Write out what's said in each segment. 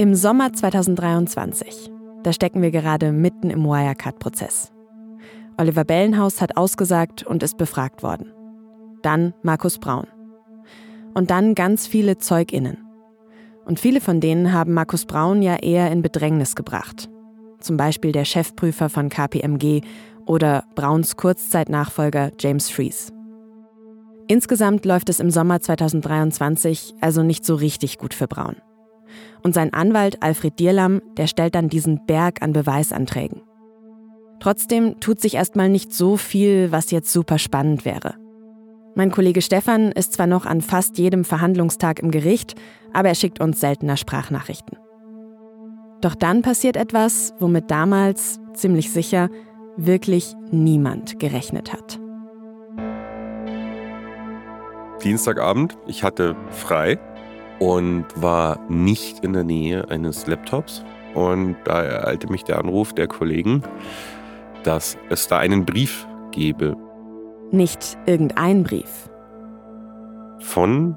Im Sommer 2023, da stecken wir gerade mitten im Wirecard-Prozess. Oliver Bellenhaus hat ausgesagt und ist befragt worden. Dann Markus Braun. Und dann ganz viele ZeugInnen. Und viele von denen haben Markus Braun ja eher in Bedrängnis gebracht. Zum Beispiel der Chefprüfer von KPMG oder Brauns Kurzzeitnachfolger James Fries. Insgesamt läuft es im Sommer 2023 also nicht so richtig gut für Braun. Und sein Anwalt Alfred Dierlam, der stellt dann diesen Berg an Beweisanträgen. Trotzdem tut sich erstmal nicht so viel, was jetzt super spannend wäre. Mein Kollege Stefan ist zwar noch an fast jedem Verhandlungstag im Gericht, aber er schickt uns seltener Sprachnachrichten. Doch dann passiert etwas, womit damals, ziemlich sicher, wirklich niemand gerechnet hat. Dienstagabend, ich hatte frei und war nicht in der Nähe eines Laptops. Und da ereilte mich der Anruf der Kollegen, dass es da einen Brief gebe. Nicht irgendein Brief. Von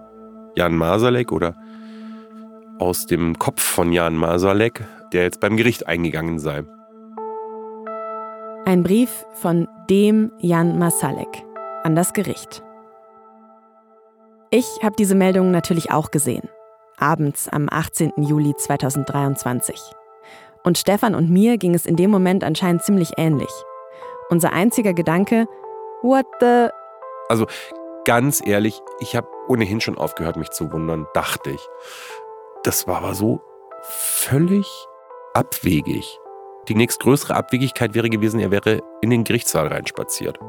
Jan Masalek oder aus dem Kopf von Jan Masalek, der jetzt beim Gericht eingegangen sei. Ein Brief von dem Jan Masalek an das Gericht. Ich habe diese Meldung natürlich auch gesehen. Abends am 18. Juli 2023. Und Stefan und mir ging es in dem Moment anscheinend ziemlich ähnlich. Unser einziger Gedanke, what the... Also ganz ehrlich, ich habe ohnehin schon aufgehört, mich zu wundern, dachte ich. Das war aber so völlig abwegig. Die nächstgrößere Abwegigkeit wäre gewesen, er wäre in den Gerichtssaal reinspaziert.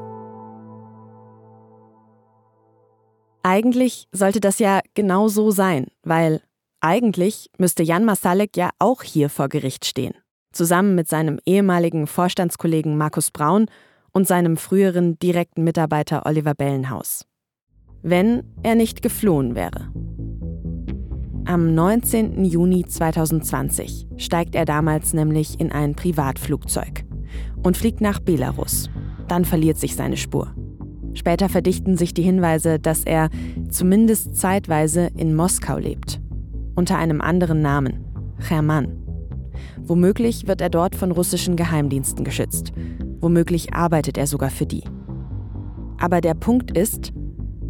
Eigentlich sollte das ja genau so sein, weil eigentlich müsste Jan Masalek ja auch hier vor Gericht stehen, zusammen mit seinem ehemaligen Vorstandskollegen Markus Braun und seinem früheren direkten Mitarbeiter Oliver Bellenhaus. Wenn er nicht geflohen wäre. Am 19. Juni 2020 steigt er damals nämlich in ein Privatflugzeug und fliegt nach Belarus. Dann verliert sich seine Spur. Später verdichten sich die Hinweise, dass er zumindest zeitweise in Moskau lebt unter einem anderen Namen, Hermann. Womöglich wird er dort von russischen Geheimdiensten geschützt. Womöglich arbeitet er sogar für die. Aber der Punkt ist,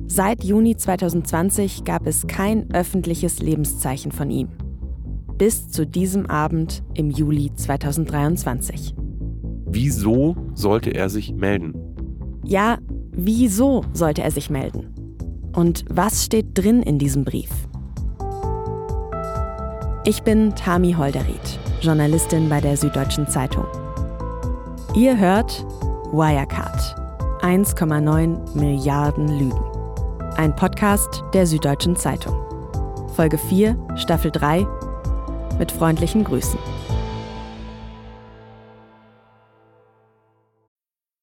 seit Juni 2020 gab es kein öffentliches Lebenszeichen von ihm. Bis zu diesem Abend im Juli 2023. Wieso sollte er sich melden? Ja, wieso sollte er sich melden? Und was steht drin in diesem Brief? Ich bin Tami Holderried, Journalistin bei der Süddeutschen Zeitung. Ihr hört Wirecard. 1,9 Milliarden Lügen. Ein Podcast der Süddeutschen Zeitung. Folge 4, Staffel 3. Mit freundlichen Grüßen.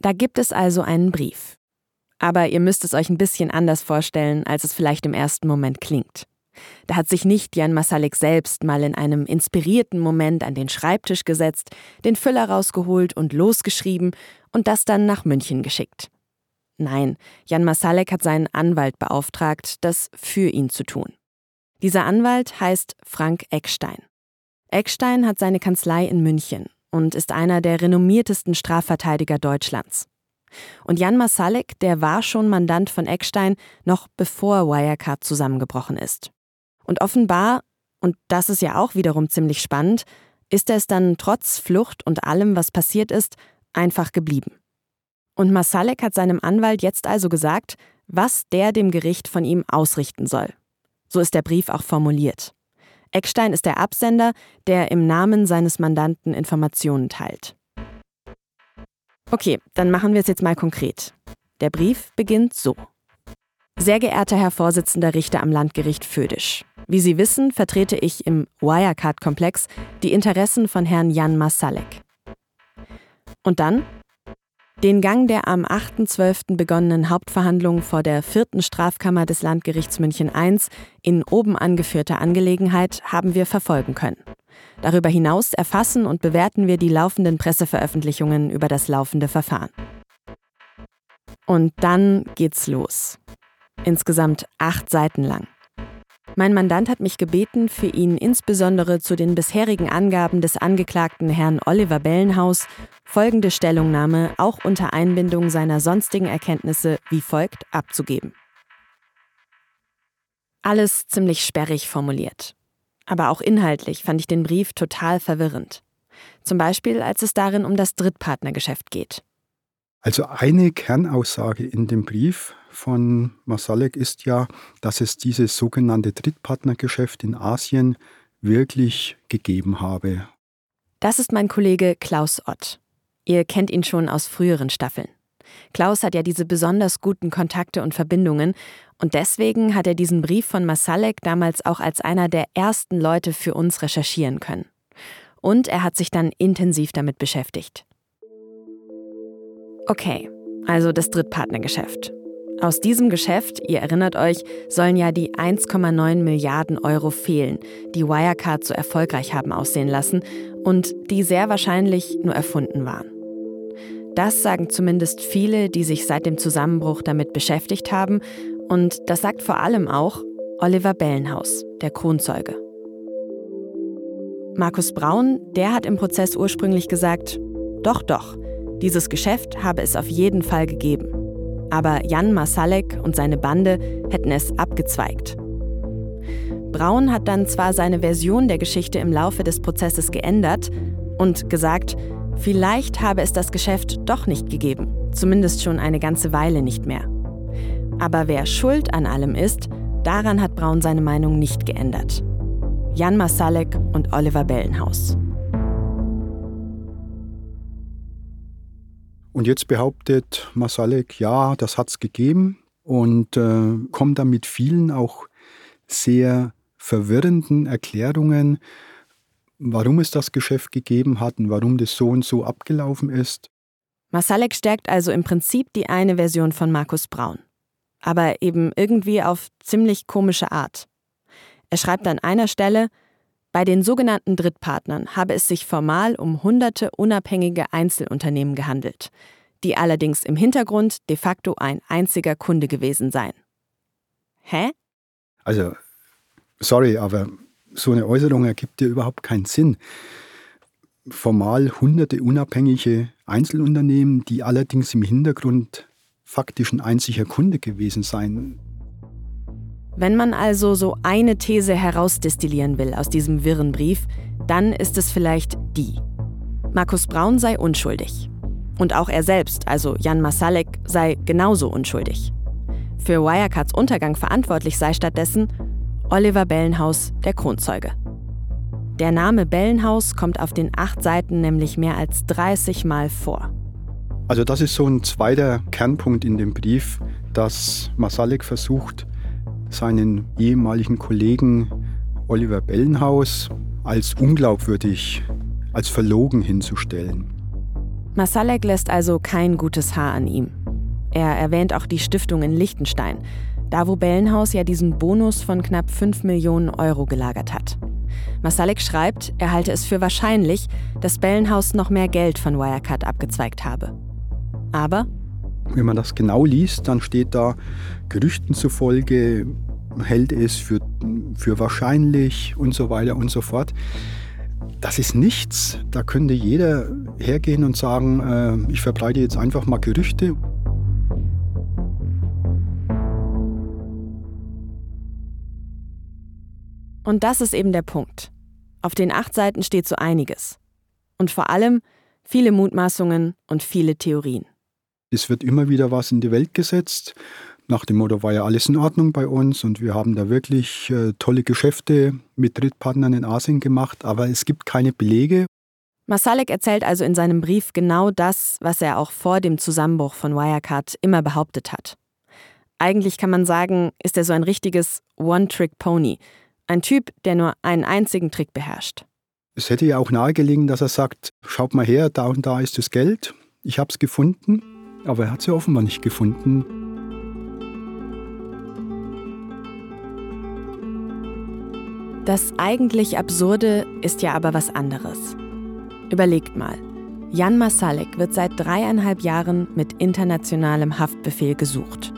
Da gibt es also einen Brief. Aber ihr müsst es euch ein bisschen anders vorstellen, als es vielleicht im ersten Moment klingt. Da hat sich nicht Jan Masalek selbst mal in einem inspirierten Moment an den Schreibtisch gesetzt, den Füller rausgeholt und losgeschrieben und das dann nach München geschickt. Nein, Jan Masalek hat seinen Anwalt beauftragt, das für ihn zu tun. Dieser Anwalt heißt Frank Eckstein. Eckstein hat seine Kanzlei in München und ist einer der renommiertesten Strafverteidiger Deutschlands. Und Jan Masalek, der war schon Mandant von Eckstein, noch bevor Wirecard zusammengebrochen ist. Und offenbar, und das ist ja auch wiederum ziemlich spannend, ist er es dann trotz Flucht und allem, was passiert ist, einfach geblieben. Und Masalek hat seinem Anwalt jetzt also gesagt, was der dem Gericht von ihm ausrichten soll. So ist der Brief auch formuliert. Eckstein ist der Absender, der im Namen seines Mandanten Informationen teilt. Okay, dann machen wir es jetzt mal konkret. Der Brief beginnt so. Sehr geehrter Herr Vorsitzender Richter am Landgericht Födisch. Wie Sie wissen, vertrete ich im Wirecard-Komplex die Interessen von Herrn Jan Masalek. Und dann den Gang der am 8.12. begonnenen Hauptverhandlungen vor der vierten Strafkammer des Landgerichts München I in oben angeführter Angelegenheit haben wir verfolgen können. Darüber hinaus erfassen und bewerten wir die laufenden Presseveröffentlichungen über das laufende Verfahren. Und dann geht's los. Insgesamt acht Seiten lang. Mein Mandant hat mich gebeten, für ihn insbesondere zu den bisherigen Angaben des Angeklagten Herrn Oliver Bellenhaus folgende Stellungnahme auch unter Einbindung seiner sonstigen Erkenntnisse wie folgt abzugeben. Alles ziemlich sperrig formuliert. Aber auch inhaltlich fand ich den Brief total verwirrend. Zum Beispiel, als es darin um das Drittpartnergeschäft geht. Also eine Kernaussage in dem Brief von Masalek ist ja, dass es dieses sogenannte Drittpartnergeschäft in Asien wirklich gegeben habe. Das ist mein Kollege Klaus Ott. Ihr kennt ihn schon aus früheren Staffeln. Klaus hat ja diese besonders guten Kontakte und Verbindungen und deswegen hat er diesen Brief von Masalek damals auch als einer der ersten Leute für uns recherchieren können. Und er hat sich dann intensiv damit beschäftigt. Okay, also das Drittpartnergeschäft. Aus diesem Geschäft, ihr erinnert euch, sollen ja die 1,9 Milliarden Euro fehlen, die Wirecard so erfolgreich haben aussehen lassen und die sehr wahrscheinlich nur erfunden waren. Das sagen zumindest viele, die sich seit dem Zusammenbruch damit beschäftigt haben und das sagt vor allem auch Oliver Bellenhaus, der Kronzeuge. Markus Braun, der hat im Prozess ursprünglich gesagt, doch, doch, dieses Geschäft habe es auf jeden Fall gegeben aber Jan Masalek und seine Bande hätten es abgezweigt. Braun hat dann zwar seine Version der Geschichte im Laufe des Prozesses geändert und gesagt, vielleicht habe es das Geschäft doch nicht gegeben, zumindest schon eine ganze Weile nicht mehr. Aber wer schuld an allem ist, daran hat Braun seine Meinung nicht geändert. Jan Masalek und Oliver Bellenhaus. Und jetzt behauptet Masalek, ja, das hat es gegeben und äh, kommt dann mit vielen auch sehr verwirrenden Erklärungen, warum es das Geschäft gegeben hat und warum das so und so abgelaufen ist. Masalek stärkt also im Prinzip die eine Version von Markus Braun. Aber eben irgendwie auf ziemlich komische Art. Er schreibt an einer Stelle, bei den sogenannten Drittpartnern habe es sich formal um hunderte unabhängige Einzelunternehmen gehandelt, die allerdings im Hintergrund de facto ein einziger Kunde gewesen seien. Hä? Also, sorry, aber so eine Äußerung ergibt dir überhaupt keinen Sinn. Formal hunderte unabhängige Einzelunternehmen, die allerdings im Hintergrund faktisch ein einziger Kunde gewesen seien. Wenn man also so eine These herausdestillieren will aus diesem wirren Brief, dann ist es vielleicht die. Markus Braun sei unschuldig. Und auch er selbst, also Jan Masalek, sei genauso unschuldig. Für Wirecards Untergang verantwortlich sei stattdessen Oliver Bellenhaus, der Kronzeuge. Der Name Bellenhaus kommt auf den acht Seiten nämlich mehr als 30 Mal vor. Also das ist so ein zweiter Kernpunkt in dem Brief, dass Masalek versucht, seinen ehemaligen Kollegen Oliver Bellenhaus als unglaubwürdig, als verlogen hinzustellen. Masalek lässt also kein gutes Haar an ihm. Er erwähnt auch die Stiftung in Liechtenstein, da wo Bellenhaus ja diesen Bonus von knapp 5 Millionen Euro gelagert hat. Masalek schreibt, er halte es für wahrscheinlich, dass Bellenhaus noch mehr Geld von Wirecard abgezweigt habe. Aber wenn man das genau liest, dann steht da, Gerüchten zufolge hält es für, für wahrscheinlich und so weiter und so fort. Das ist nichts. Da könnte jeder hergehen und sagen, äh, ich verbreite jetzt einfach mal Gerüchte. Und das ist eben der Punkt. Auf den acht Seiten steht so einiges. Und vor allem viele Mutmaßungen und viele Theorien. Es wird immer wieder was in die Welt gesetzt. Nach dem Motto war ja alles in Ordnung bei uns und wir haben da wirklich äh, tolle Geschäfte mit Drittpartnern in Asien gemacht, aber es gibt keine Belege. Masalek erzählt also in seinem Brief genau das, was er auch vor dem Zusammenbruch von Wirecard immer behauptet hat. Eigentlich kann man sagen, ist er so ein richtiges One-Trick-Pony, ein Typ, der nur einen einzigen Trick beherrscht. Es hätte ja auch nahegelegen, dass er sagt, schaut mal her, da und da ist das Geld, ich habe es gefunden, aber er hat ja offenbar nicht gefunden. Das eigentlich Absurde ist ja aber was anderes. Überlegt mal, Jan Masalek wird seit dreieinhalb Jahren mit internationalem Haftbefehl gesucht.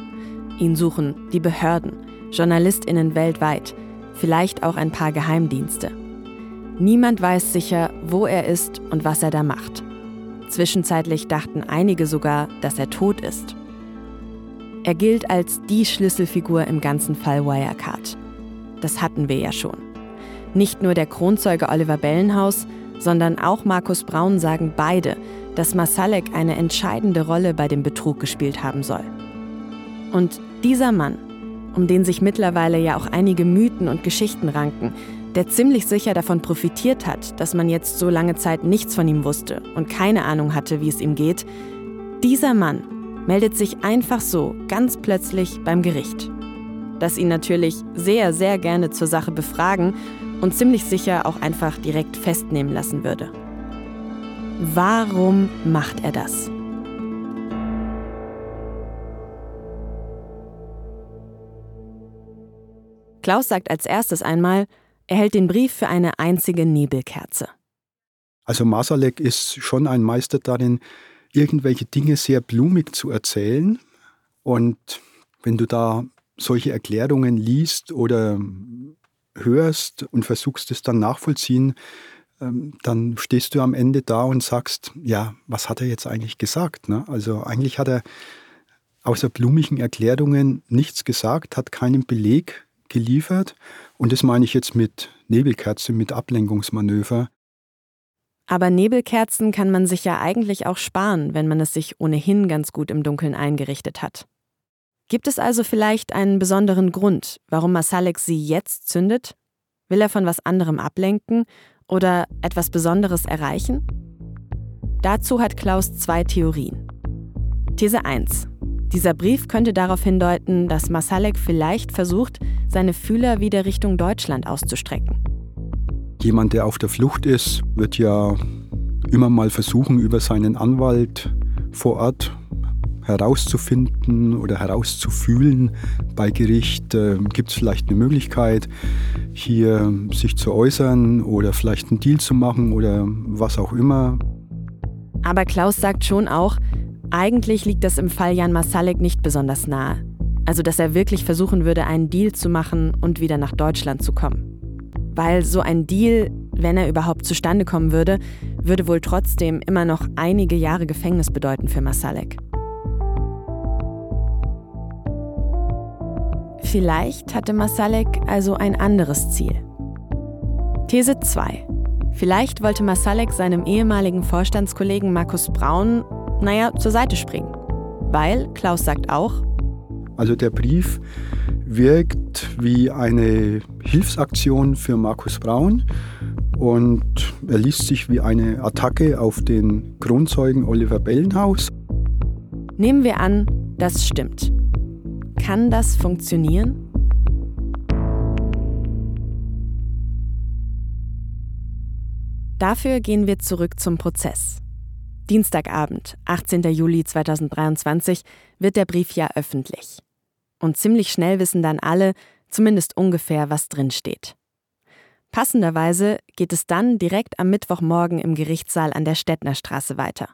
Ihn suchen die Behörden, JournalistInnen weltweit, vielleicht auch ein paar Geheimdienste. Niemand weiß sicher, wo er ist und was er da macht. Zwischenzeitlich dachten einige sogar, dass er tot ist. Er gilt als die Schlüsselfigur im ganzen Fall Wirecard. Das hatten wir ja schon. Nicht nur der Kronzeuge Oliver Bellenhaus, sondern auch Markus Braun sagen beide, dass Masalek eine entscheidende Rolle bei dem Betrug gespielt haben soll. Und dieser Mann, um den sich mittlerweile ja auch einige Mythen und Geschichten ranken, der ziemlich sicher davon profitiert hat, dass man jetzt so lange Zeit nichts von ihm wusste und keine Ahnung hatte, wie es ihm geht, dieser Mann meldet sich einfach so ganz plötzlich beim Gericht. Das ihn natürlich sehr, sehr gerne zur Sache befragen und ziemlich sicher auch einfach direkt festnehmen lassen würde. Warum macht er das? Klaus sagt als erstes einmal, er hält den Brief für eine einzige Nebelkerze. Also Masalek ist schon ein Meister darin, irgendwelche Dinge sehr blumig zu erzählen. Und wenn du da solche Erklärungen liest oder hörst und versuchst es dann nachvollziehen, ähm, dann stehst du am Ende da und sagst, ja, was hat er jetzt eigentlich gesagt? Ne? Also eigentlich hat er außer blumigen Erklärungen nichts gesagt, hat keinen Beleg geliefert. Und das meine ich jetzt mit Nebelkerze, mit Ablenkungsmanöver. Aber Nebelkerzen kann man sich ja eigentlich auch sparen, wenn man es sich ohnehin ganz gut im Dunkeln eingerichtet hat. Gibt es also vielleicht einen besonderen Grund, warum Masalek sie jetzt zündet? Will er von was anderem ablenken oder etwas Besonderes erreichen? Dazu hat Klaus zwei Theorien. These 1. Dieser Brief könnte darauf hindeuten, dass Masalek vielleicht versucht, seine Fühler wieder Richtung Deutschland auszustrecken. Jemand, der auf der Flucht ist, wird ja immer mal versuchen, über seinen Anwalt vor Ort herauszufinden oder herauszufühlen bei Gericht, äh, gibt es vielleicht eine Möglichkeit, hier sich zu äußern oder vielleicht einen Deal zu machen oder was auch immer. Aber Klaus sagt schon auch, eigentlich liegt das im Fall Jan Masalek nicht besonders nahe. Also, dass er wirklich versuchen würde, einen Deal zu machen und wieder nach Deutschland zu kommen. Weil so ein Deal, wenn er überhaupt zustande kommen würde, würde wohl trotzdem immer noch einige Jahre Gefängnis bedeuten für Masalek. Vielleicht hatte Masalek also ein anderes Ziel. These 2. Vielleicht wollte Masalek seinem ehemaligen Vorstandskollegen Markus Braun, naja, zur Seite springen. Weil, Klaus sagt auch, also der Brief wirkt wie eine Hilfsaktion für Markus Braun und er liest sich wie eine Attacke auf den Kronzeugen Oliver Bellenhaus. Nehmen wir an, das stimmt. Kann das funktionieren? Dafür gehen wir zurück zum Prozess. Dienstagabend, 18. Juli 2023, wird der Brief ja öffentlich. Und ziemlich schnell wissen dann alle, zumindest ungefähr, was drinsteht. Passenderweise geht es dann direkt am Mittwochmorgen im Gerichtssaal an der Stettnerstraße weiter.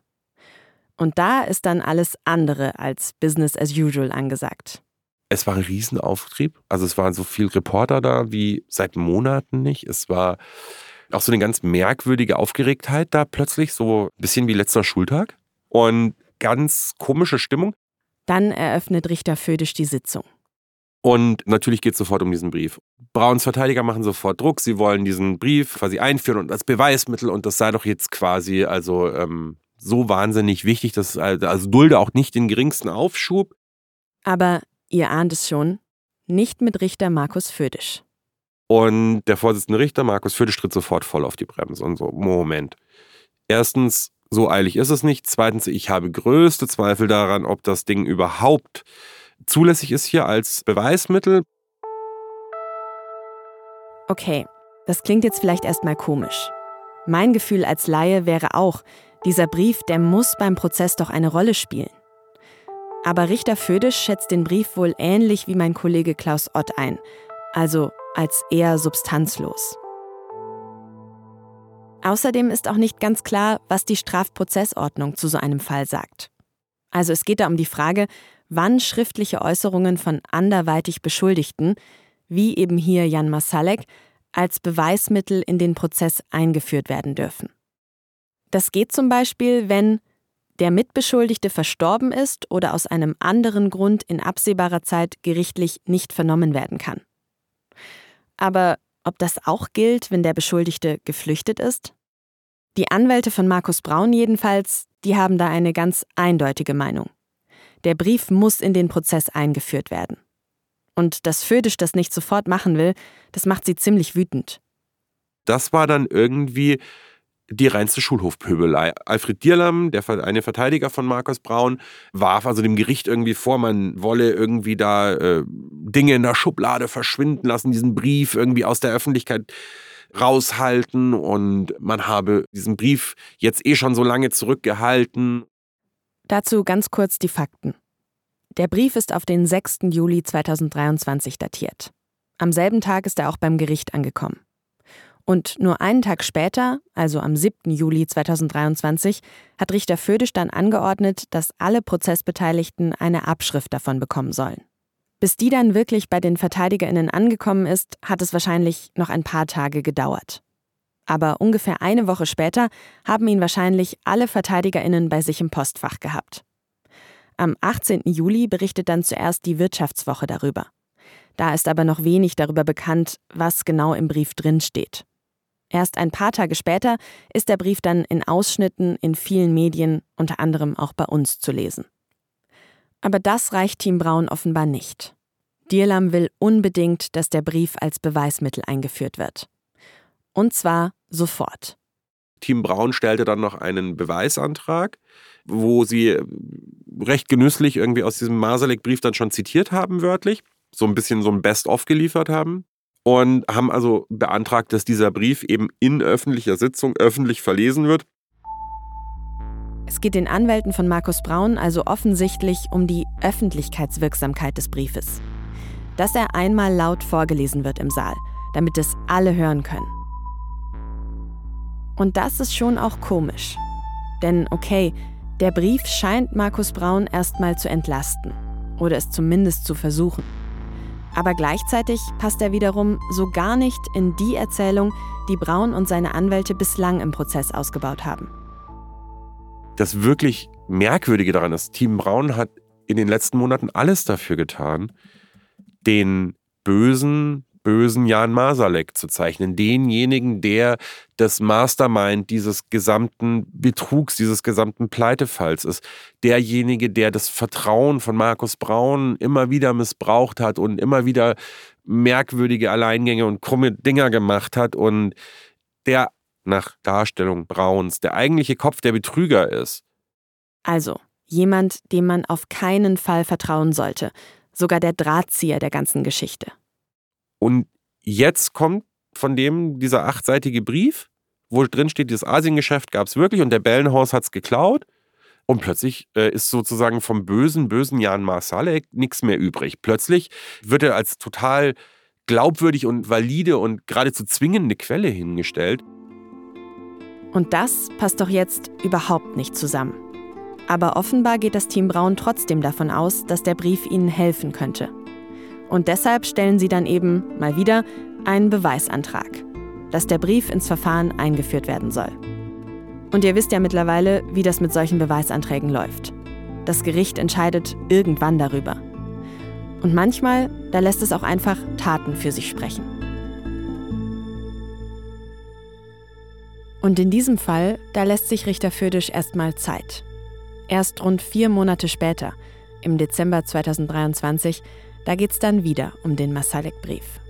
Und da ist dann alles andere als Business as usual angesagt. Es war ein Riesenauftrieb. Also es waren so viele Reporter da wie seit Monaten nicht. Es war auch so eine ganz merkwürdige Aufgeregtheit da plötzlich, so ein bisschen wie letzter Schultag. Und ganz komische Stimmung. Dann eröffnet Richter Födisch die Sitzung. Und natürlich geht es sofort um diesen Brief. Brauns Verteidiger machen sofort Druck. Sie wollen diesen Brief quasi einführen und als Beweismittel. Und das sei doch jetzt quasi also ähm, so wahnsinnig wichtig, dass also dulde auch nicht den geringsten Aufschub. Aber ihr ahnt es schon, nicht mit Richter Markus Födisch. Und der Vorsitzende Richter, Markus Födisch, tritt sofort voll auf die Bremse und so, Moment. Erstens, so eilig ist es nicht. Zweitens, ich habe größte Zweifel daran, ob das Ding überhaupt zulässig ist hier als Beweismittel. Okay, das klingt jetzt vielleicht erstmal komisch. Mein Gefühl als Laie wäre auch, dieser Brief, der muss beim Prozess doch eine Rolle spielen. Aber Richter Födisch schätzt den Brief wohl ähnlich wie mein Kollege Klaus Ott ein, also als eher substanzlos. Außerdem ist auch nicht ganz klar, was die Strafprozessordnung zu so einem Fall sagt. Also es geht da um die Frage, wann schriftliche Äußerungen von anderweitig Beschuldigten, wie eben hier Jan Masalek, als Beweismittel in den Prozess eingeführt werden dürfen. Das geht zum Beispiel, wenn der Mitbeschuldigte verstorben ist oder aus einem anderen Grund in absehbarer Zeit gerichtlich nicht vernommen werden kann. Aber ob das auch gilt, wenn der Beschuldigte geflüchtet ist? Die Anwälte von Markus Braun jedenfalls, die haben da eine ganz eindeutige Meinung. Der Brief muss in den Prozess eingeführt werden. Und dass Födisch das nicht sofort machen will, das macht sie ziemlich wütend. Das war dann irgendwie die reinste Schulhofpöbelei. Alfred Dierlam, der eine Verteidiger von Markus Braun, warf also dem Gericht irgendwie vor, man wolle irgendwie da äh, Dinge in der Schublade verschwinden lassen, diesen Brief irgendwie aus der Öffentlichkeit raushalten und man habe diesen Brief jetzt eh schon so lange zurückgehalten. Dazu ganz kurz die Fakten. Der Brief ist auf den 6. Juli 2023 datiert. Am selben Tag ist er auch beim Gericht angekommen. Und nur einen Tag später, also am 7. Juli 2023, hat Richter Födisch dann angeordnet, dass alle Prozessbeteiligten eine Abschrift davon bekommen sollen. Bis die dann wirklich bei den VerteidigerInnen angekommen ist, hat es wahrscheinlich noch ein paar Tage gedauert. Aber ungefähr eine Woche später haben ihn wahrscheinlich alle VerteidigerInnen bei sich im Postfach gehabt. Am 18. Juli berichtet dann zuerst die Wirtschaftswoche darüber. Da ist aber noch wenig darüber bekannt, was genau im Brief drinsteht. Erst ein paar Tage später ist der Brief dann in Ausschnitten in vielen Medien, unter anderem auch bei uns, zu lesen. Aber das reicht Team Braun offenbar nicht. Dierlam will unbedingt, dass der Brief als Beweismittel eingeführt wird. Und zwar sofort. Team Braun stellte dann noch einen Beweisantrag, wo sie recht genüsslich irgendwie aus diesem Masalek-Brief dann schon zitiert haben, wörtlich. So ein bisschen so ein Best-of geliefert haben. Und haben also beantragt, dass dieser Brief eben in öffentlicher Sitzung öffentlich verlesen wird. Es geht den Anwälten von Markus Braun also offensichtlich um die Öffentlichkeitswirksamkeit des Briefes. Dass er einmal laut vorgelesen wird im Saal, damit es alle hören können. Und das ist schon auch komisch. Denn okay, der Brief scheint Markus Braun erstmal zu entlasten. Oder es zumindest zu versuchen. Aber gleichzeitig passt er wiederum so gar nicht in die Erzählung, die Braun und seine Anwälte bislang im Prozess ausgebaut haben. Das wirklich Merkwürdige daran ist, Team Braun hat in den letzten Monaten alles dafür getan, den bösen, bösen Jan Masalek zu zeichnen. Denjenigen, der das Mastermind dieses gesamten Betrugs, dieses gesamten Pleitefalls ist. Derjenige, der das Vertrauen von Markus Braun immer wieder missbraucht hat und immer wieder merkwürdige Alleingänge und krumme Dinger gemacht hat und der nach Darstellung Brauns der eigentliche Kopf der Betrüger ist. Also, jemand, dem man auf keinen Fall vertrauen sollte, sogar der Drahtzieher der ganzen Geschichte. Und jetzt kommt von dem dieser achtseitige Brief, wo drin steht, dieses Asiengeschäft gab es wirklich und der Bellenhaus hat es geklaut. Und plötzlich äh, ist sozusagen vom bösen, bösen Jan Marsalek nichts mehr übrig. Plötzlich wird er als total glaubwürdig und valide und geradezu zwingende Quelle hingestellt. Und das passt doch jetzt überhaupt nicht zusammen. Aber offenbar geht das Team Braun trotzdem davon aus, dass der Brief ihnen helfen könnte. Und deshalb stellen sie dann eben mal wieder einen Beweisantrag, dass der Brief ins Verfahren eingeführt werden soll. Und ihr wisst ja mittlerweile, wie das mit solchen Beweisanträgen läuft. Das Gericht entscheidet irgendwann darüber. Und manchmal, da lässt es auch einfach Taten für sich sprechen. Und in diesem Fall, da lässt sich Richter Födisch erstmal Zeit. Erst rund vier Monate später, im Dezember 2023, da geht es dann wieder um den Masalek-Brief.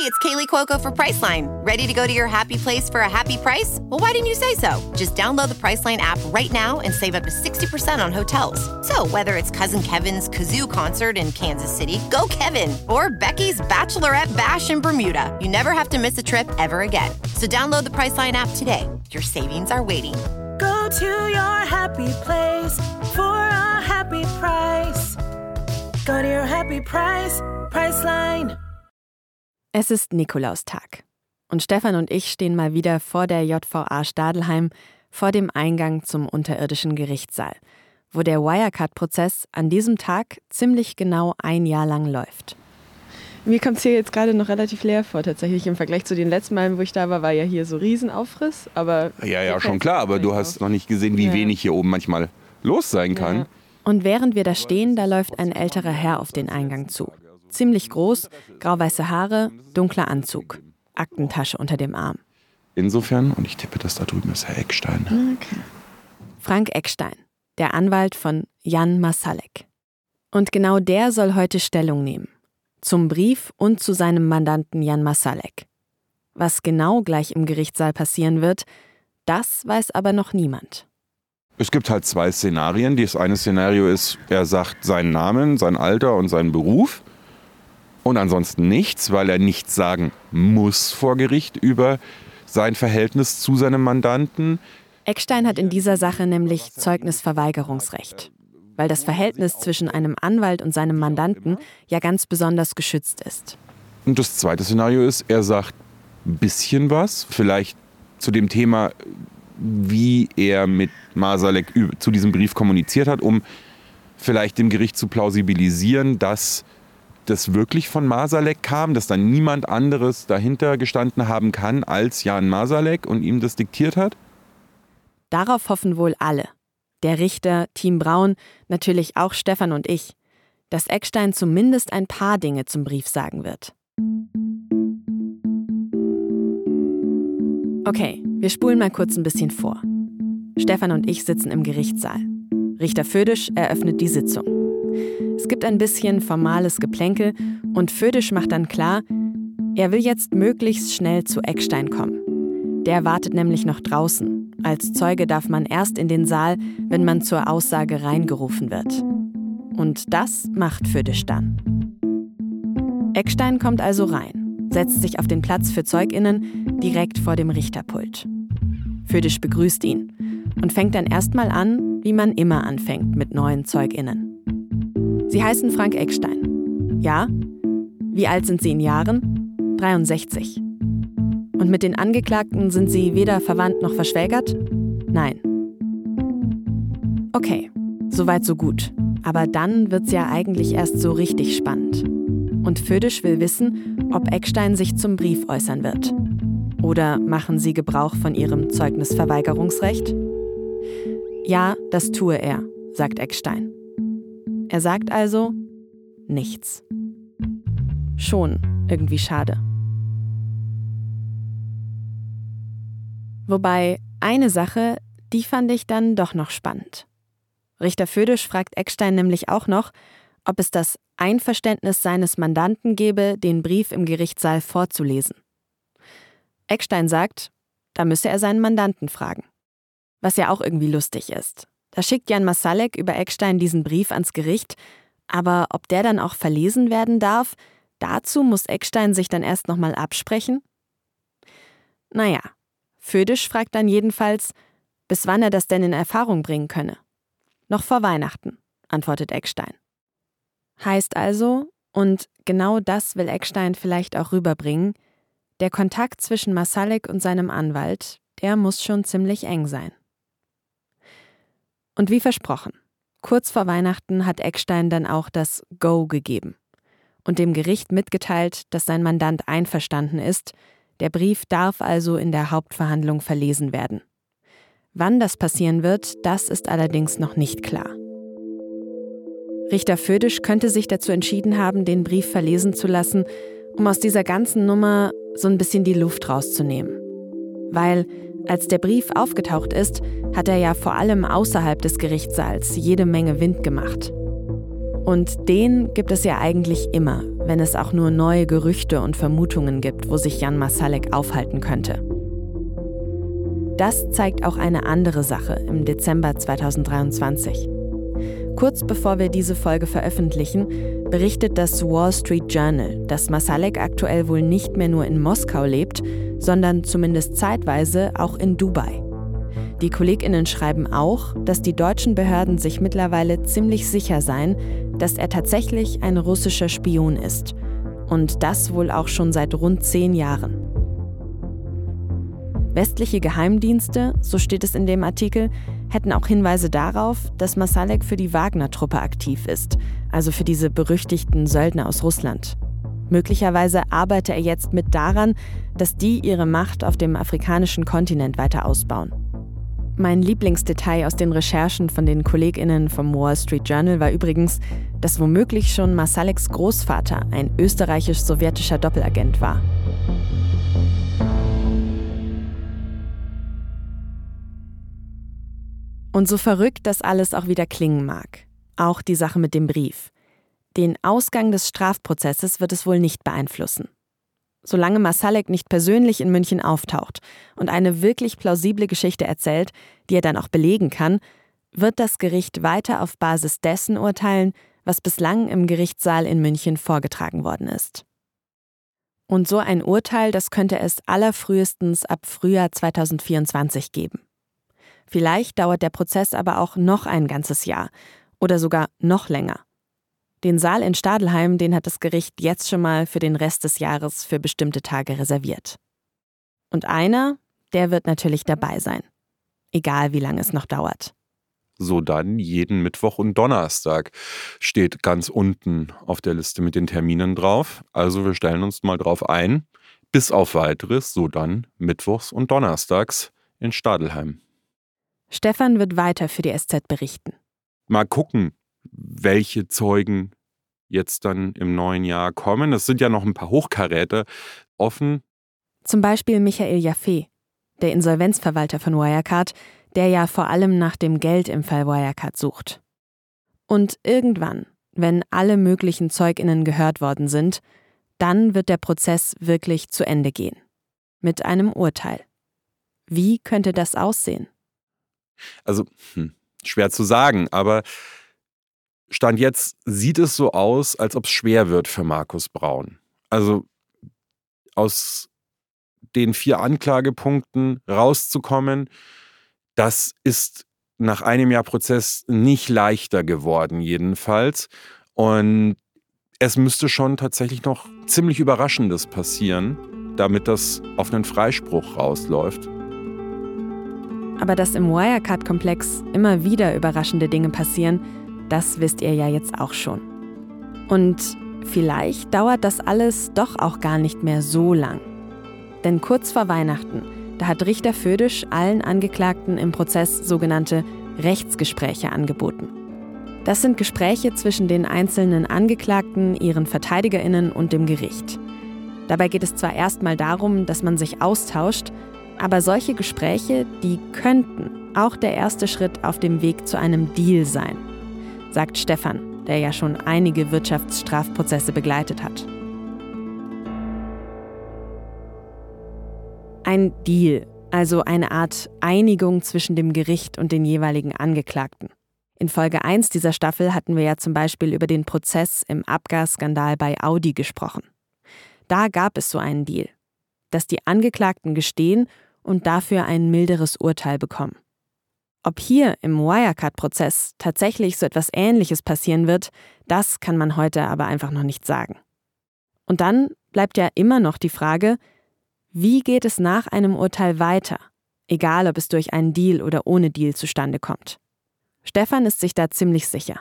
Hey, it's Kaylee Cuoco for Priceline. Ready to go to your happy place for a happy price? Well, why didn't you say so? Just download the Priceline app right now and save up to 60% on hotels. So, whether it's Cousin Kevin's Kazoo concert in Kansas City, go Kevin, or Becky's Bachelorette Bash in Bermuda, you never have to miss a trip ever again. So, download the Priceline app today. Your savings are waiting. Go to your happy place for a happy price. Go to your happy price, Priceline. Es ist Nikolaustag. Und Stefan und ich stehen mal wieder vor der JVA Stadelheim, vor dem Eingang zum unterirdischen Gerichtssaal, wo der Wirecard-Prozess an diesem Tag ziemlich genau ein Jahr lang läuft. Mir kommt es hier jetzt gerade noch relativ leer vor, tatsächlich. Im Vergleich zu den letzten Malen, wo ich da war, war ja hier so Riesenaufriss. Aber ja, ja, schon klar, aber du hast noch nicht gesehen, wie ja. wenig hier oben manchmal los sein kann. Ja. Und während wir da stehen, da läuft ein älterer Herr auf den Eingang zu. Ziemlich groß, grauweiße Haare, dunkler Anzug, Aktentasche unter dem Arm. Insofern, und ich tippe, dass da drüben ist Herr Eckstein. Okay. Frank Eckstein, der Anwalt von Jan Masalek. Und genau der soll heute Stellung nehmen. Zum Brief und zu seinem Mandanten Jan Masalek. Was genau gleich im Gerichtssaal passieren wird, das weiß aber noch niemand. Es gibt halt zwei Szenarien. Das eine Szenario ist, er sagt seinen Namen, sein Alter und seinen Beruf und ansonsten nichts, weil er nichts sagen muss vor Gericht über sein Verhältnis zu seinem Mandanten. Eckstein hat in dieser Sache nämlich Zeugnisverweigerungsrecht, weil das Verhältnis zwischen einem Anwalt und seinem Mandanten ja ganz besonders geschützt ist. Und das zweite Szenario ist, er sagt ein bisschen was, vielleicht zu dem Thema, wie er mit Masalek zu diesem Brief kommuniziert hat, um vielleicht dem Gericht zu plausibilisieren, dass das wirklich von Masalek kam, dass da niemand anderes dahinter gestanden haben kann als Jan Masalek und ihm das diktiert hat? Darauf hoffen wohl alle. Der Richter, Team Braun, natürlich auch Stefan und ich, dass Eckstein zumindest ein paar Dinge zum Brief sagen wird. Okay, wir spulen mal kurz ein bisschen vor. Stefan und ich sitzen im Gerichtssaal. Richter Födisch eröffnet die Sitzung. Es gibt ein bisschen formales Geplänkel und Födisch macht dann klar, er will jetzt möglichst schnell zu Eckstein kommen. Der wartet nämlich noch draußen. Als Zeuge darf man erst in den Saal, wenn man zur Aussage reingerufen wird. Und das macht Födisch dann. Eckstein kommt also rein, setzt sich auf den Platz für ZeugInnen direkt vor dem Richterpult. Födisch begrüßt ihn und fängt dann erstmal an, wie man immer anfängt mit neuen ZeugInnen. Sie heißen Frank Eckstein. Ja? Wie alt sind Sie in Jahren? 63. Und mit den Angeklagten sind Sie weder verwandt noch verschwägert? Nein. Okay, soweit so gut. Aber dann wird's ja eigentlich erst so richtig spannend. Und Födisch will wissen, ob Eckstein sich zum Brief äußern wird. Oder machen Sie Gebrauch von Ihrem Zeugnisverweigerungsrecht? Ja, das tue er, sagt Eckstein. Er sagt also nichts. Schon irgendwie schade. Wobei eine Sache, die fand ich dann doch noch spannend. Richter Födisch fragt Eckstein nämlich auch noch, ob es das Einverständnis seines Mandanten gebe, den Brief im Gerichtssaal vorzulesen. Eckstein sagt, da müsse er seinen Mandanten fragen. Was ja auch irgendwie lustig ist. Da schickt Jan Masalek über Eckstein diesen Brief ans Gericht, aber ob der dann auch verlesen werden darf, dazu muss Eckstein sich dann erst nochmal absprechen? Naja, Födisch fragt dann jedenfalls, bis wann er das denn in Erfahrung bringen könne. Noch vor Weihnachten, antwortet Eckstein. Heißt also, und genau das will Eckstein vielleicht auch rüberbringen, der Kontakt zwischen Masalek und seinem Anwalt, der muss schon ziemlich eng sein. Und wie versprochen, kurz vor Weihnachten hat Eckstein dann auch das Go gegeben und dem Gericht mitgeteilt, dass sein Mandant einverstanden ist, der Brief darf also in der Hauptverhandlung verlesen werden. Wann das passieren wird, das ist allerdings noch nicht klar. Richter Födisch könnte sich dazu entschieden haben, den Brief verlesen zu lassen, um aus dieser ganzen Nummer so ein bisschen die Luft rauszunehmen. Weil, als der Brief aufgetaucht ist, hat er ja vor allem außerhalb des Gerichtssaals jede Menge Wind gemacht. Und den gibt es ja eigentlich immer, wenn es auch nur neue Gerüchte und Vermutungen gibt, wo sich Jan Masalek aufhalten könnte. Das zeigt auch eine andere Sache im Dezember 2023. Kurz bevor wir diese Folge veröffentlichen, berichtet das Wall Street Journal, dass Masalek aktuell wohl nicht mehr nur in Moskau lebt, sondern zumindest zeitweise auch in Dubai. Die Kolleginnen schreiben auch, dass die deutschen Behörden sich mittlerweile ziemlich sicher seien, dass er tatsächlich ein russischer Spion ist. Und das wohl auch schon seit rund zehn Jahren. Westliche Geheimdienste, so steht es in dem Artikel, hätten auch Hinweise darauf, dass Masalek für die Wagner-Truppe aktiv ist, also für diese berüchtigten Söldner aus Russland. Möglicherweise arbeite er jetzt mit daran, dass die ihre Macht auf dem afrikanischen Kontinent weiter ausbauen. Mein Lieblingsdetail aus den Recherchen von den KollegInnen vom Wall Street Journal war übrigens, dass womöglich schon Masaleks Großvater ein österreichisch-sowjetischer Doppelagent war. Und so verrückt das alles auch wieder klingen mag, auch die Sache mit dem Brief. Den Ausgang des Strafprozesses wird es wohl nicht beeinflussen. Solange Masalek nicht persönlich in München auftaucht und eine wirklich plausible Geschichte erzählt, die er dann auch belegen kann, wird das Gericht weiter auf Basis dessen urteilen, was bislang im Gerichtssaal in München vorgetragen worden ist. Und so ein Urteil, das könnte es allerfrühestens ab Frühjahr 2024 geben. Vielleicht dauert der Prozess aber auch noch ein ganzes Jahr oder sogar noch länger. Den Saal in Stadelheim, den hat das Gericht jetzt schon mal für den Rest des Jahres für bestimmte Tage reserviert. Und einer, der wird natürlich dabei sein. Egal wie lange es noch dauert. So dann jeden Mittwoch und Donnerstag steht ganz unten auf der Liste mit den Terminen drauf. Also wir stellen uns mal drauf ein. Bis auf weiteres, so dann Mittwochs und Donnerstags in Stadelheim. Stefan wird weiter für die SZ berichten. Mal gucken, welche Zeugen jetzt dann im neuen Jahr kommen. Es sind ja noch ein paar Hochkaräter offen. Zum Beispiel Michael Jaffe, der Insolvenzverwalter von Wirecard, der ja vor allem nach dem Geld im Fall Wirecard sucht. Und irgendwann, wenn alle möglichen Zeuginnen gehört worden sind, dann wird der Prozess wirklich zu Ende gehen. Mit einem Urteil. Wie könnte das aussehen? Also, hm, schwer zu sagen, aber Stand jetzt sieht es so aus, als ob es schwer wird für Markus Braun. Also aus den vier Anklagepunkten rauszukommen, das ist nach einem Jahr Prozess nicht leichter geworden, jedenfalls. Und es müsste schon tatsächlich noch ziemlich Überraschendes passieren, damit das auf einen Freispruch rausläuft. Aber dass im Wirecard-Komplex immer wieder überraschende Dinge passieren, das wisst ihr ja jetzt auch schon. Und vielleicht dauert das alles doch auch gar nicht mehr so lang. Denn kurz vor Weihnachten, da hat Richter Födisch allen Angeklagten im Prozess sogenannte Rechtsgespräche angeboten. Das sind Gespräche zwischen den einzelnen Angeklagten, ihren Verteidigerinnen und dem Gericht. Dabei geht es zwar erstmal darum, dass man sich austauscht, aber solche Gespräche, die könnten auch der erste Schritt auf dem Weg zu einem Deal sein, sagt Stefan, der ja schon einige Wirtschaftsstrafprozesse begleitet hat. Ein Deal, also eine Art Einigung zwischen dem Gericht und den jeweiligen Angeklagten. In Folge 1 dieser Staffel hatten wir ja zum Beispiel über den Prozess im Abgasskandal bei Audi gesprochen. Da gab es so einen Deal, dass die Angeklagten gestehen und dafür ein milderes Urteil bekommen. Ob hier im Wirecard-Prozess tatsächlich so etwas Ähnliches passieren wird, das kann man heute aber einfach noch nicht sagen. Und dann bleibt ja immer noch die Frage, wie geht es nach einem Urteil weiter, egal ob es durch einen Deal oder ohne Deal zustande kommt. Stefan ist sich da ziemlich sicher.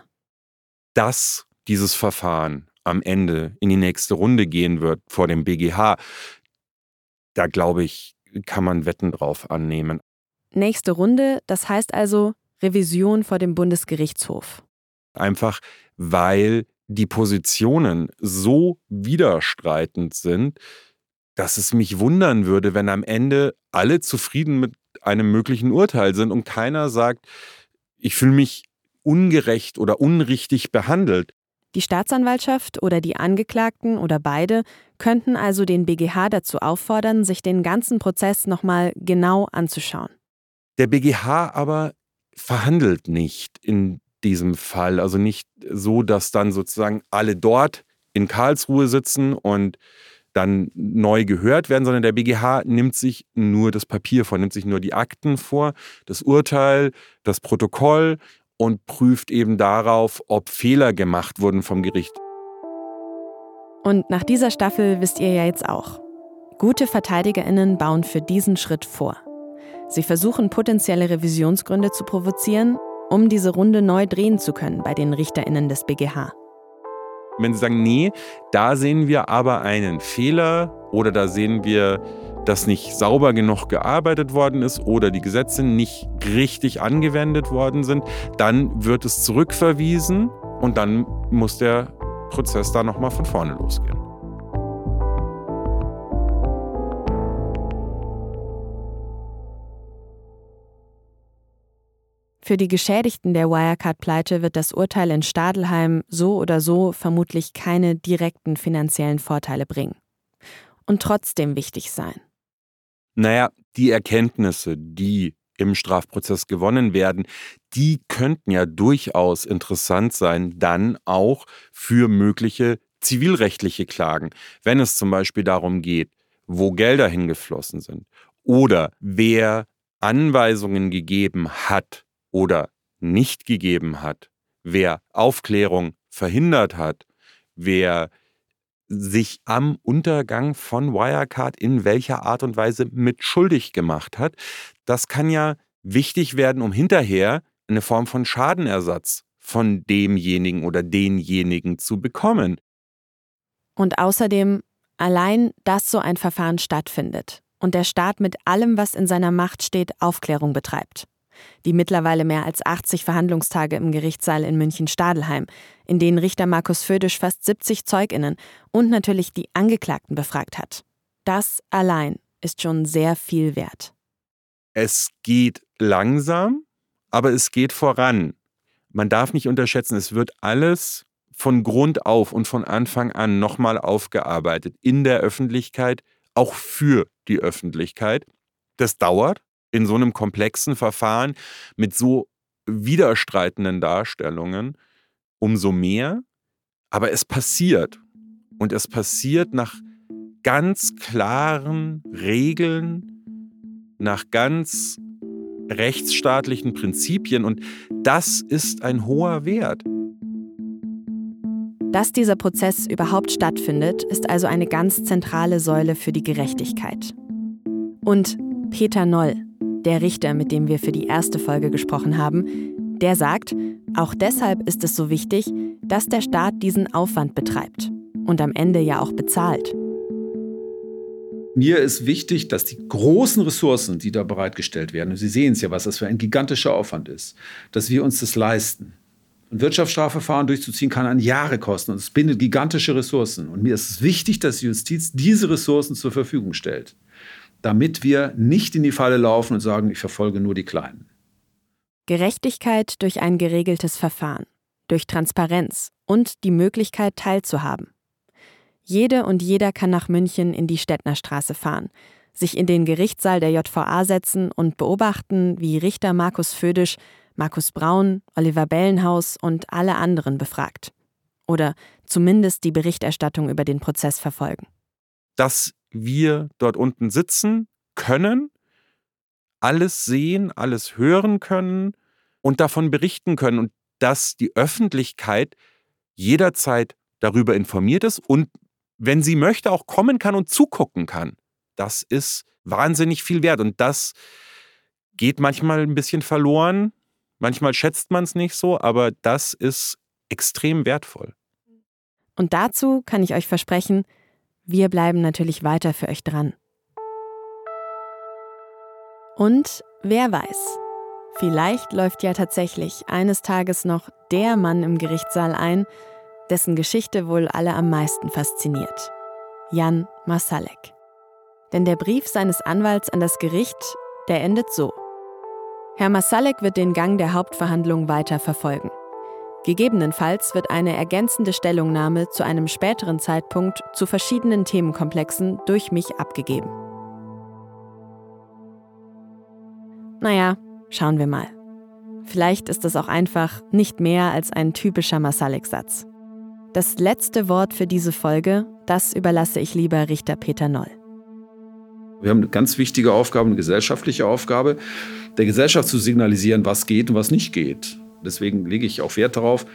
Dass dieses Verfahren am Ende in die nächste Runde gehen wird vor dem BGH, da glaube ich, kann man Wetten drauf annehmen. Nächste Runde, das heißt also Revision vor dem Bundesgerichtshof. Einfach weil die Positionen so widerstreitend sind, dass es mich wundern würde, wenn am Ende alle zufrieden mit einem möglichen Urteil sind und keiner sagt, ich fühle mich ungerecht oder unrichtig behandelt. Die Staatsanwaltschaft oder die Angeklagten oder beide könnten also den BGH dazu auffordern, sich den ganzen Prozess nochmal genau anzuschauen. Der BGH aber verhandelt nicht in diesem Fall, also nicht so, dass dann sozusagen alle dort in Karlsruhe sitzen und dann neu gehört werden, sondern der BGH nimmt sich nur das Papier vor, nimmt sich nur die Akten vor, das Urteil, das Protokoll und prüft eben darauf, ob Fehler gemacht wurden vom Gericht. Und nach dieser Staffel wisst ihr ja jetzt auch. Gute Verteidigerinnen bauen für diesen Schritt vor. Sie versuchen potenzielle Revisionsgründe zu provozieren, um diese Runde neu drehen zu können bei den Richterinnen des BGH. Wenn Sie sagen, nee, da sehen wir aber einen Fehler oder da sehen wir, dass nicht sauber genug gearbeitet worden ist oder die Gesetze nicht richtig angewendet worden sind, dann wird es zurückverwiesen und dann muss der Prozess da nochmal von vorne losgehen. Für die Geschädigten der Wirecard-Pleite wird das Urteil in Stadelheim so oder so vermutlich keine direkten finanziellen Vorteile bringen. Und trotzdem wichtig sein. Naja, die Erkenntnisse, die im Strafprozess gewonnen werden, die könnten ja durchaus interessant sein, dann auch für mögliche zivilrechtliche Klagen, wenn es zum Beispiel darum geht, wo Gelder hingeflossen sind oder wer Anweisungen gegeben hat oder nicht gegeben hat, wer Aufklärung verhindert hat, wer sich am Untergang von Wirecard in welcher Art und Weise mit schuldig gemacht hat. Das kann ja wichtig werden, um hinterher eine Form von Schadenersatz von demjenigen oder denjenigen zu bekommen. Und außerdem, allein, dass so ein Verfahren stattfindet und der Staat mit allem, was in seiner Macht steht, Aufklärung betreibt die mittlerweile mehr als 80 Verhandlungstage im Gerichtssaal in München-Stadelheim, in denen Richter Markus Födisch fast 70 ZeugInnen und natürlich die Angeklagten befragt hat. Das allein ist schon sehr viel wert. Es geht langsam, aber es geht voran. Man darf nicht unterschätzen, es wird alles von Grund auf und von Anfang an nochmal aufgearbeitet in der Öffentlichkeit, auch für die Öffentlichkeit. Das dauert, in so einem komplexen Verfahren mit so widerstreitenden Darstellungen umso mehr. Aber es passiert. Und es passiert nach ganz klaren Regeln, nach ganz rechtsstaatlichen Prinzipien. Und das ist ein hoher Wert. Dass dieser Prozess überhaupt stattfindet, ist also eine ganz zentrale Säule für die Gerechtigkeit. Und Peter Noll, der Richter, mit dem wir für die erste Folge gesprochen haben, der sagt, auch deshalb ist es so wichtig, dass der Staat diesen Aufwand betreibt und am Ende ja auch bezahlt. Mir ist wichtig, dass die großen Ressourcen, die da bereitgestellt werden, und Sie sehen es ja, was das für ein gigantischer Aufwand ist, dass wir uns das leisten. Ein Wirtschaftsstrafverfahren durchzuziehen kann an Jahre kosten und es bindet gigantische Ressourcen. Und mir ist es wichtig, dass die Justiz diese Ressourcen zur Verfügung stellt damit wir nicht in die Falle laufen und sagen, ich verfolge nur die Kleinen. Gerechtigkeit durch ein geregeltes Verfahren, durch Transparenz und die Möglichkeit teilzuhaben. Jede und jeder kann nach München in die Stettnerstraße fahren, sich in den Gerichtssaal der JVA setzen und beobachten, wie Richter Markus Födisch, Markus Braun, Oliver Bellenhaus und alle anderen befragt. Oder zumindest die Berichterstattung über den Prozess verfolgen. Das wir dort unten sitzen können, alles sehen, alles hören können und davon berichten können und dass die Öffentlichkeit jederzeit darüber informiert ist und wenn sie möchte, auch kommen kann und zugucken kann. Das ist wahnsinnig viel wert und das geht manchmal ein bisschen verloren. Manchmal schätzt man es nicht so, aber das ist extrem wertvoll. Und dazu kann ich euch versprechen, wir bleiben natürlich weiter für euch dran. Und wer weiß, Vielleicht läuft ja tatsächlich eines Tages noch der Mann im Gerichtssaal ein, dessen Geschichte wohl alle am meisten fasziniert. Jan Masalek. Denn der Brief seines Anwalts an das Gericht, der endet so. Herr Masalek wird den Gang der Hauptverhandlung weiter verfolgen. Gegebenenfalls wird eine ergänzende Stellungnahme zu einem späteren Zeitpunkt zu verschiedenen Themenkomplexen durch mich abgegeben. Naja, schauen wir mal. Vielleicht ist es auch einfach nicht mehr als ein typischer Masalek-Satz. Das letzte Wort für diese Folge, das überlasse ich lieber Richter Peter Noll. Wir haben eine ganz wichtige Aufgabe, eine gesellschaftliche Aufgabe, der Gesellschaft zu signalisieren, was geht und was nicht geht. Deswegen lege ich auch Wert darauf,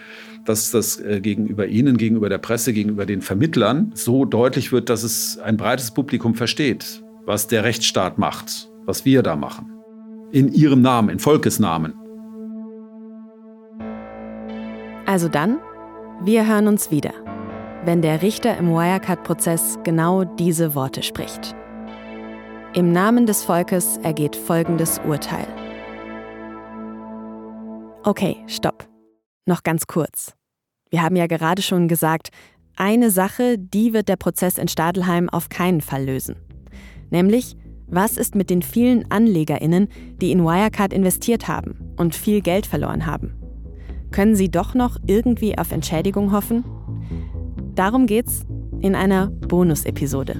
dass das äh, gegenüber Ihnen, gegenüber der Presse, gegenüber den Vermittlern so deutlich wird, dass es ein breites Publikum versteht, was der Rechtsstaat macht, was wir da machen. In Ihrem Namen, in Volkesnamen. Also dann, wir hören uns wieder, wenn der Richter im Wirecard-Prozess genau diese Worte spricht. Im Namen des Volkes ergeht folgendes Urteil. Okay, stopp. Noch ganz kurz. Wir haben ja gerade schon gesagt, eine Sache, die wird der Prozess in Stadelheim auf keinen Fall lösen. Nämlich, was ist mit den vielen AnlegerInnen, die in Wirecard investiert haben und viel Geld verloren haben? Können sie doch noch irgendwie auf Entschädigung hoffen? Darum geht's in einer Bonus-Episode.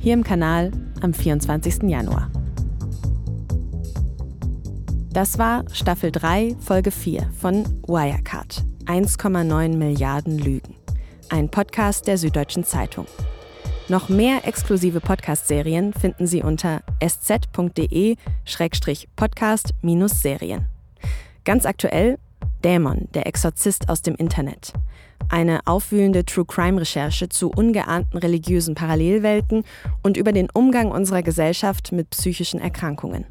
Hier im Kanal am 24. Januar. Das war Staffel 3, Folge 4 von Wirecard. 1,9 Milliarden Lügen. Ein Podcast der Süddeutschen Zeitung. Noch mehr exklusive Podcast-Serien finden Sie unter sz.de-podcast-serien. Ganz aktuell Dämon, der Exorzist aus dem Internet. Eine aufwühlende True-Crime-Recherche zu ungeahnten religiösen Parallelwelten und über den Umgang unserer Gesellschaft mit psychischen Erkrankungen.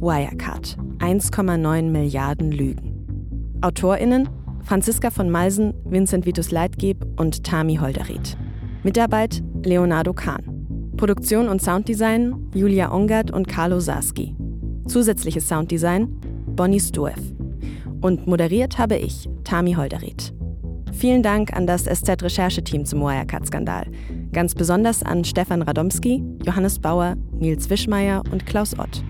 Wirecard. 1,9 Milliarden Lügen. AutorInnen Franziska von Malsen, Vincent Vitus Leitgeb und Tami Holderried. Mitarbeit Leonardo Kahn. Produktion und Sounddesign Julia Ongert und Carlo Sarski. Zusätzliches Sounddesign Bonnie Stuev. Und moderiert habe ich, Tami Holderried. Vielen Dank an das SZ-Rechercheteam zum Wirecard-Skandal. Ganz besonders an Stefan Radomski, Johannes Bauer, Nils Wischmeier und Klaus Ott.